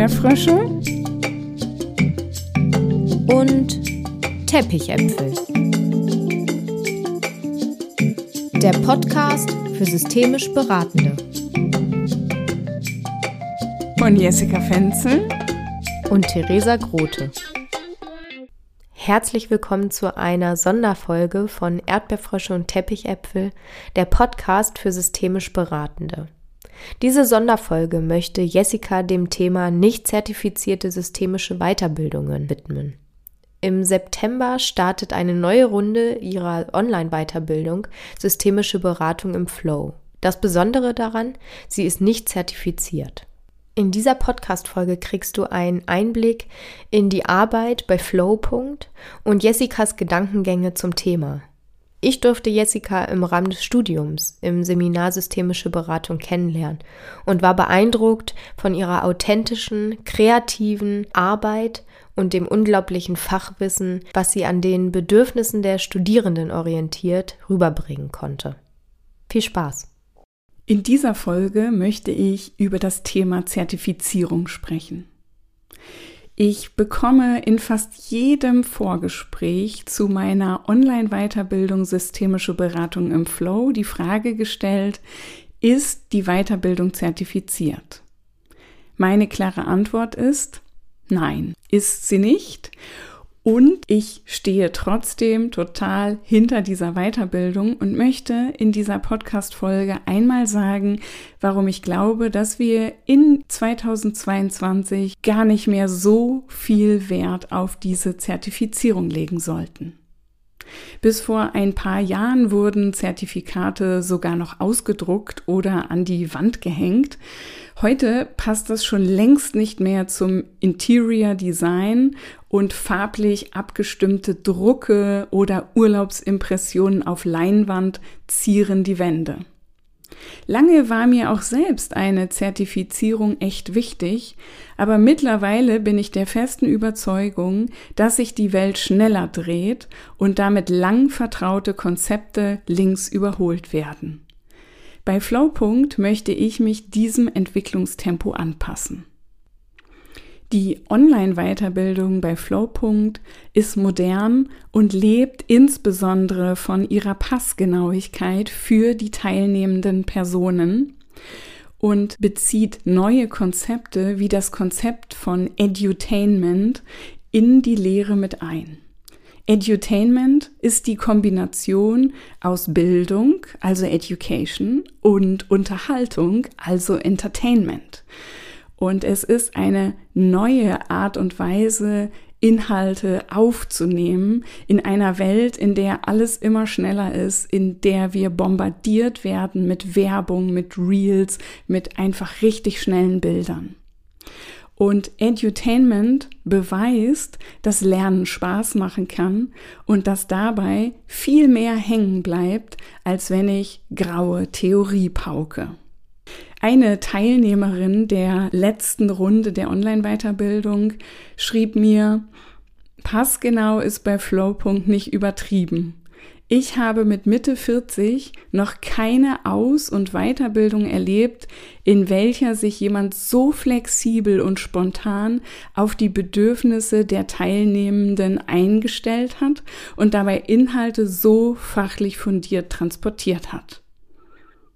Erdbeerfrösche und Teppichäpfel. Der Podcast für systemisch Beratende. Von Jessica Fenzel und Theresa Grote. Herzlich willkommen zu einer Sonderfolge von Erdbeerfrösche und Teppichäpfel, der Podcast für systemisch Beratende. Diese Sonderfolge möchte Jessica dem Thema nicht zertifizierte systemische Weiterbildungen widmen. Im September startet eine neue Runde ihrer Online-Weiterbildung Systemische Beratung im Flow. Das Besondere daran, sie ist nicht zertifiziert. In dieser Podcast-Folge kriegst du einen Einblick in die Arbeit bei Flowpunkt und Jessicas Gedankengänge zum Thema. Ich durfte Jessica im Rahmen des Studiums im Seminar Systemische Beratung kennenlernen und war beeindruckt von ihrer authentischen, kreativen Arbeit und dem unglaublichen Fachwissen, was sie an den Bedürfnissen der Studierenden orientiert rüberbringen konnte. Viel Spaß! In dieser Folge möchte ich über das Thema Zertifizierung sprechen. Ich bekomme in fast jedem Vorgespräch zu meiner Online-Weiterbildung Systemische Beratung im Flow die Frage gestellt, ist die Weiterbildung zertifiziert? Meine klare Antwort ist, nein, ist sie nicht. Und ich stehe trotzdem total hinter dieser Weiterbildung und möchte in dieser Podcast-Folge einmal sagen, warum ich glaube, dass wir in 2022 gar nicht mehr so viel Wert auf diese Zertifizierung legen sollten. Bis vor ein paar Jahren wurden Zertifikate sogar noch ausgedruckt oder an die Wand gehängt. Heute passt das schon längst nicht mehr zum Interior Design und farblich abgestimmte Drucke oder Urlaubsimpressionen auf Leinwand zieren die Wände. Lange war mir auch selbst eine Zertifizierung echt wichtig, aber mittlerweile bin ich der festen Überzeugung, dass sich die Welt schneller dreht und damit lang vertraute Konzepte links überholt werden. Bei Flowpunkt möchte ich mich diesem Entwicklungstempo anpassen. Die Online-Weiterbildung bei Flowpunkt ist modern und lebt insbesondere von ihrer Passgenauigkeit für die teilnehmenden Personen und bezieht neue Konzepte wie das Konzept von Edutainment in die Lehre mit ein. Edutainment ist die Kombination aus Bildung, also Education, und Unterhaltung, also Entertainment. Und es ist eine neue Art und Weise, Inhalte aufzunehmen in einer Welt, in der alles immer schneller ist, in der wir bombardiert werden mit Werbung, mit Reels, mit einfach richtig schnellen Bildern. Und Edutainment beweist, dass Lernen Spaß machen kann und dass dabei viel mehr hängen bleibt, als wenn ich graue Theorie pauke. Eine Teilnehmerin der letzten Runde der Online-Weiterbildung schrieb mir, passgenau ist bei Flowpunkt nicht übertrieben. Ich habe mit Mitte 40 noch keine Aus- und Weiterbildung erlebt, in welcher sich jemand so flexibel und spontan auf die Bedürfnisse der Teilnehmenden eingestellt hat und dabei Inhalte so fachlich fundiert transportiert hat.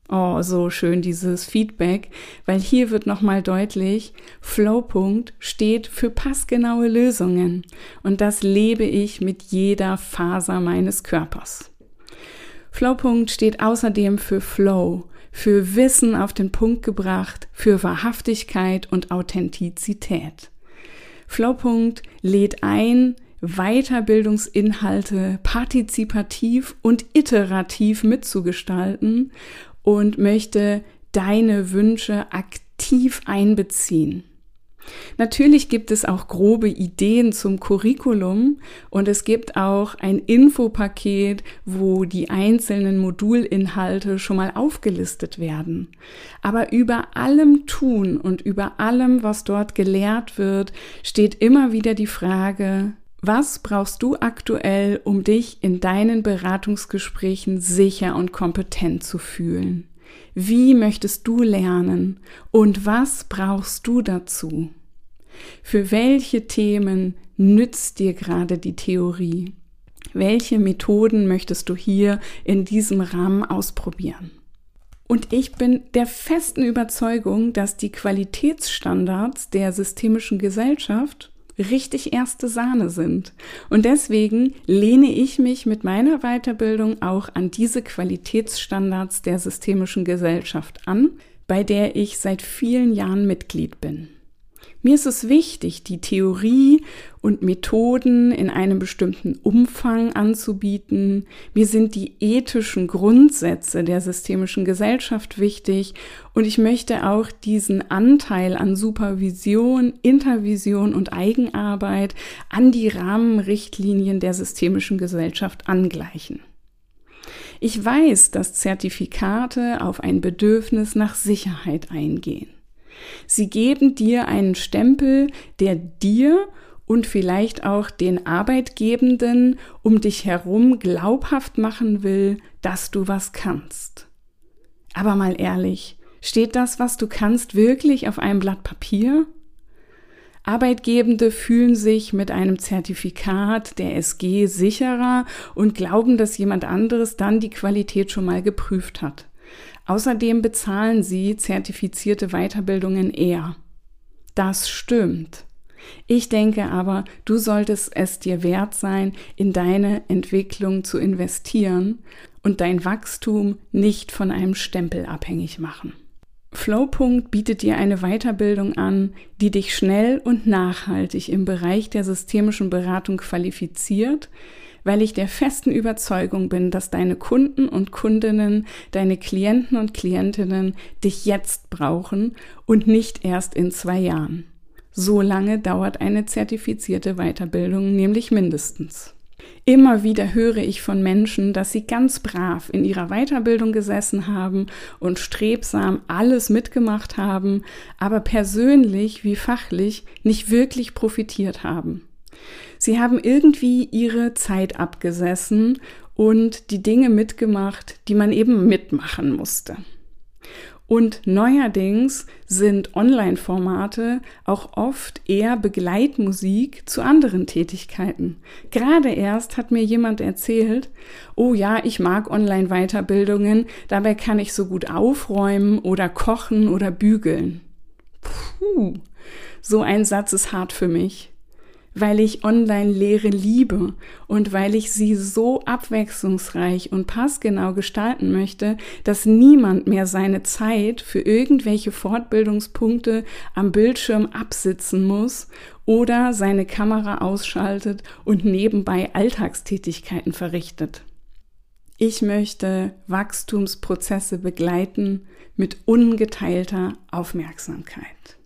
Oh, so schön dieses Feedback, weil hier wird nochmal deutlich, Flowpunkt steht für passgenaue Lösungen und das lebe ich mit jeder Faser meines Körpers. Flowpunkt steht außerdem für Flow, für Wissen auf den Punkt gebracht, für Wahrhaftigkeit und Authentizität. Flowpunkt lädt ein, Weiterbildungsinhalte partizipativ und iterativ mitzugestalten und möchte deine Wünsche aktiv einbeziehen. Natürlich gibt es auch grobe Ideen zum Curriculum und es gibt auch ein Infopaket, wo die einzelnen Modulinhalte schon mal aufgelistet werden. Aber über allem Tun und über allem, was dort gelehrt wird, steht immer wieder die Frage, was brauchst du aktuell, um dich in deinen Beratungsgesprächen sicher und kompetent zu fühlen? Wie möchtest du lernen und was brauchst du dazu? Für welche Themen nützt dir gerade die Theorie? Welche Methoden möchtest du hier in diesem Rahmen ausprobieren? Und ich bin der festen Überzeugung, dass die Qualitätsstandards der systemischen Gesellschaft richtig erste Sahne sind. Und deswegen lehne ich mich mit meiner Weiterbildung auch an diese Qualitätsstandards der systemischen Gesellschaft an, bei der ich seit vielen Jahren Mitglied bin. Mir ist es wichtig, die Theorie und Methoden in einem bestimmten Umfang anzubieten. Mir sind die ethischen Grundsätze der systemischen Gesellschaft wichtig und ich möchte auch diesen Anteil an Supervision, Intervision und Eigenarbeit an die Rahmenrichtlinien der systemischen Gesellschaft angleichen. Ich weiß, dass Zertifikate auf ein Bedürfnis nach Sicherheit eingehen. Sie geben dir einen Stempel, der dir und vielleicht auch den Arbeitgebenden um dich herum glaubhaft machen will, dass du was kannst. Aber mal ehrlich, steht das, was du kannst, wirklich auf einem Blatt Papier? Arbeitgebende fühlen sich mit einem Zertifikat der SG sicherer und glauben, dass jemand anderes dann die Qualität schon mal geprüft hat. Außerdem bezahlen sie zertifizierte Weiterbildungen eher. Das stimmt. Ich denke aber, du solltest es dir wert sein, in deine Entwicklung zu investieren und dein Wachstum nicht von einem Stempel abhängig machen. Flowpunkt bietet dir eine Weiterbildung an, die dich schnell und nachhaltig im Bereich der systemischen Beratung qualifiziert, weil ich der festen Überzeugung bin, dass deine Kunden und Kundinnen, deine Klienten und Klientinnen dich jetzt brauchen und nicht erst in zwei Jahren. So lange dauert eine zertifizierte Weiterbildung nämlich mindestens. Immer wieder höre ich von Menschen, dass sie ganz brav in ihrer Weiterbildung gesessen haben und strebsam alles mitgemacht haben, aber persönlich wie fachlich nicht wirklich profitiert haben. Sie haben irgendwie ihre Zeit abgesessen und die Dinge mitgemacht, die man eben mitmachen musste. Und neuerdings sind Online-Formate auch oft eher Begleitmusik zu anderen Tätigkeiten. Gerade erst hat mir jemand erzählt, oh ja, ich mag Online-Weiterbildungen, dabei kann ich so gut aufräumen oder kochen oder bügeln. Puh, so ein Satz ist hart für mich weil ich Online-Lehre liebe und weil ich sie so abwechslungsreich und passgenau gestalten möchte, dass niemand mehr seine Zeit für irgendwelche Fortbildungspunkte am Bildschirm absitzen muss oder seine Kamera ausschaltet und nebenbei Alltagstätigkeiten verrichtet. Ich möchte Wachstumsprozesse begleiten mit ungeteilter Aufmerksamkeit.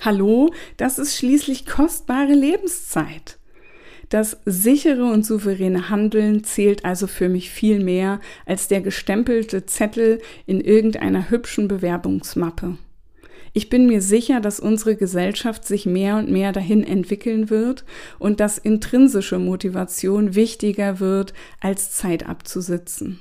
Hallo, das ist schließlich kostbare Lebenszeit. Das sichere und souveräne Handeln zählt also für mich viel mehr als der gestempelte Zettel in irgendeiner hübschen Bewerbungsmappe. Ich bin mir sicher, dass unsere Gesellschaft sich mehr und mehr dahin entwickeln wird und dass intrinsische Motivation wichtiger wird, als Zeit abzusitzen.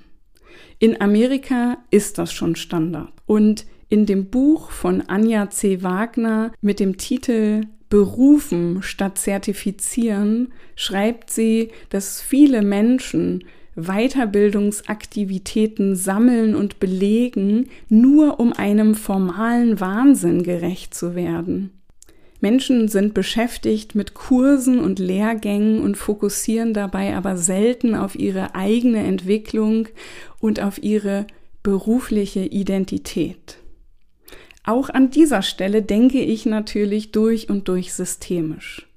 In Amerika ist das schon Standard. Und in dem Buch von Anja C. Wagner mit dem Titel Berufen statt Zertifizieren schreibt sie, dass viele Menschen Weiterbildungsaktivitäten sammeln und belegen, nur um einem formalen Wahnsinn gerecht zu werden. Menschen sind beschäftigt mit Kursen und Lehrgängen und fokussieren dabei aber selten auf ihre eigene Entwicklung und auf ihre berufliche Identität. Auch an dieser Stelle denke ich natürlich durch und durch systemisch.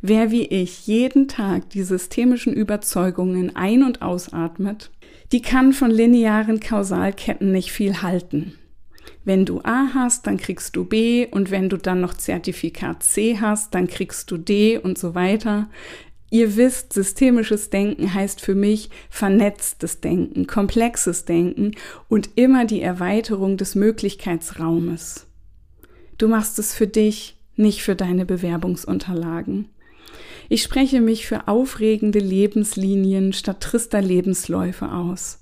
Wer wie ich jeden Tag die systemischen Überzeugungen ein- und ausatmet, die kann von linearen Kausalketten nicht viel halten. Wenn du A hast, dann kriegst du B und wenn du dann noch Zertifikat C hast, dann kriegst du D und so weiter. Ihr wisst, systemisches Denken heißt für mich vernetztes Denken, komplexes Denken und immer die Erweiterung des Möglichkeitsraumes. Du machst es für dich, nicht für deine Bewerbungsunterlagen. Ich spreche mich für aufregende Lebenslinien statt trister Lebensläufe aus.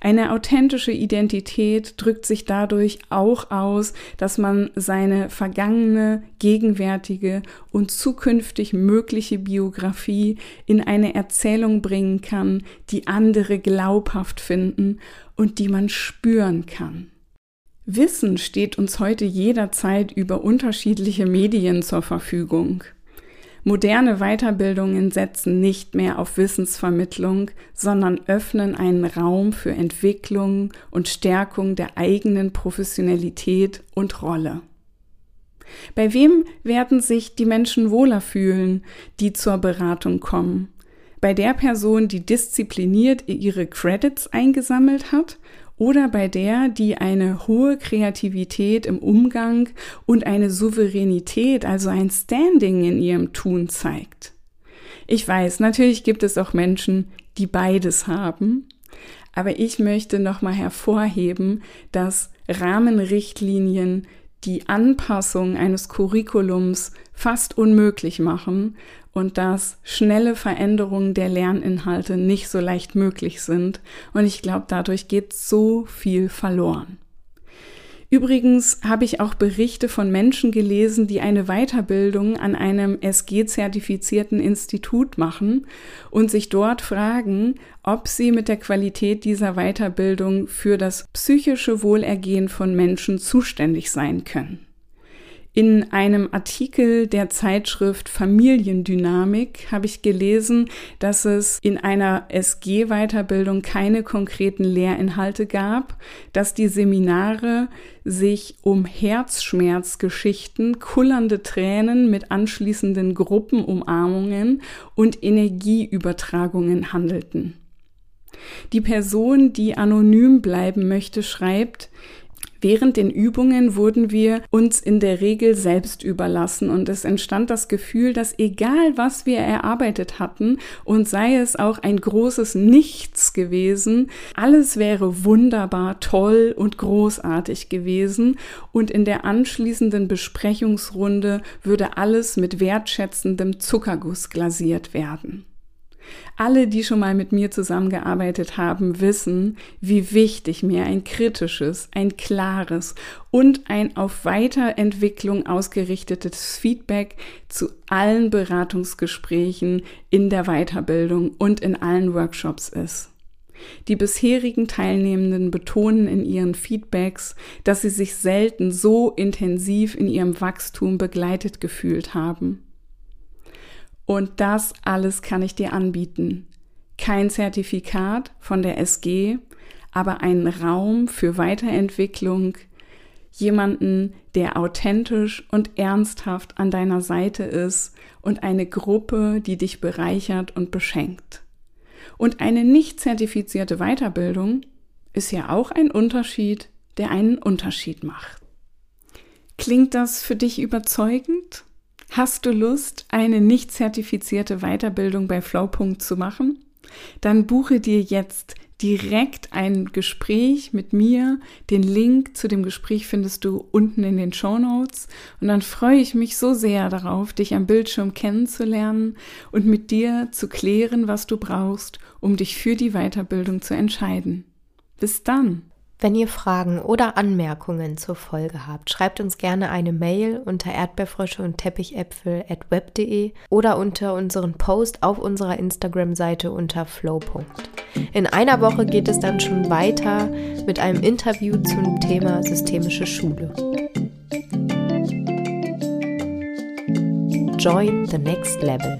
Eine authentische Identität drückt sich dadurch auch aus, dass man seine vergangene, gegenwärtige und zukünftig mögliche Biografie in eine Erzählung bringen kann, die andere glaubhaft finden und die man spüren kann. Wissen steht uns heute jederzeit über unterschiedliche Medien zur Verfügung. Moderne Weiterbildungen setzen nicht mehr auf Wissensvermittlung, sondern öffnen einen Raum für Entwicklung und Stärkung der eigenen Professionalität und Rolle. Bei wem werden sich die Menschen wohler fühlen, die zur Beratung kommen? Bei der Person, die diszipliniert ihre Credits eingesammelt hat oder bei der, die eine hohe Kreativität im Umgang und eine Souveränität, also ein Standing in ihrem Tun zeigt. Ich weiß, natürlich gibt es auch Menschen, die beides haben, aber ich möchte nochmal hervorheben, dass Rahmenrichtlinien die Anpassung eines Curriculums fast unmöglich machen und dass schnelle Veränderungen der Lerninhalte nicht so leicht möglich sind. Und ich glaube, dadurch geht so viel verloren. Übrigens habe ich auch Berichte von Menschen gelesen, die eine Weiterbildung an einem SG-zertifizierten Institut machen und sich dort fragen, ob sie mit der Qualität dieser Weiterbildung für das psychische Wohlergehen von Menschen zuständig sein können. In einem Artikel der Zeitschrift Familiendynamik habe ich gelesen, dass es in einer SG-Weiterbildung keine konkreten Lehrinhalte gab, dass die Seminare sich um Herzschmerzgeschichten, kullernde Tränen mit anschließenden Gruppenumarmungen und Energieübertragungen handelten. Die Person, die anonym bleiben möchte, schreibt, Während den Übungen wurden wir uns in der Regel selbst überlassen und es entstand das Gefühl, dass egal was wir erarbeitet hatten und sei es auch ein großes Nichts gewesen, alles wäre wunderbar, toll und großartig gewesen und in der anschließenden Besprechungsrunde würde alles mit wertschätzendem Zuckerguss glasiert werden. Alle, die schon mal mit mir zusammengearbeitet haben, wissen, wie wichtig mir ein kritisches, ein klares und ein auf Weiterentwicklung ausgerichtetes Feedback zu allen Beratungsgesprächen in der Weiterbildung und in allen Workshops ist. Die bisherigen Teilnehmenden betonen in ihren Feedbacks, dass sie sich selten so intensiv in ihrem Wachstum begleitet gefühlt haben. Und das alles kann ich dir anbieten. Kein Zertifikat von der SG, aber einen Raum für Weiterentwicklung, jemanden, der authentisch und ernsthaft an deiner Seite ist und eine Gruppe, die dich bereichert und beschenkt. Und eine nicht zertifizierte Weiterbildung ist ja auch ein Unterschied, der einen Unterschied macht. Klingt das für dich überzeugend? Hast du Lust, eine nicht zertifizierte Weiterbildung bei Flowpunkt zu machen? Dann buche dir jetzt direkt ein Gespräch mit mir. Den Link zu dem Gespräch findest du unten in den Show Notes. Und dann freue ich mich so sehr darauf, dich am Bildschirm kennenzulernen und mit dir zu klären, was du brauchst, um dich für die Weiterbildung zu entscheiden. Bis dann! Wenn ihr Fragen oder Anmerkungen zur Folge habt, schreibt uns gerne eine Mail unter erdbeerfrösche und teppichäpfel at web.de oder unter unseren Post auf unserer Instagram-Seite unter flow. In einer Woche geht es dann schon weiter mit einem Interview zum Thema systemische Schule. Join the next level.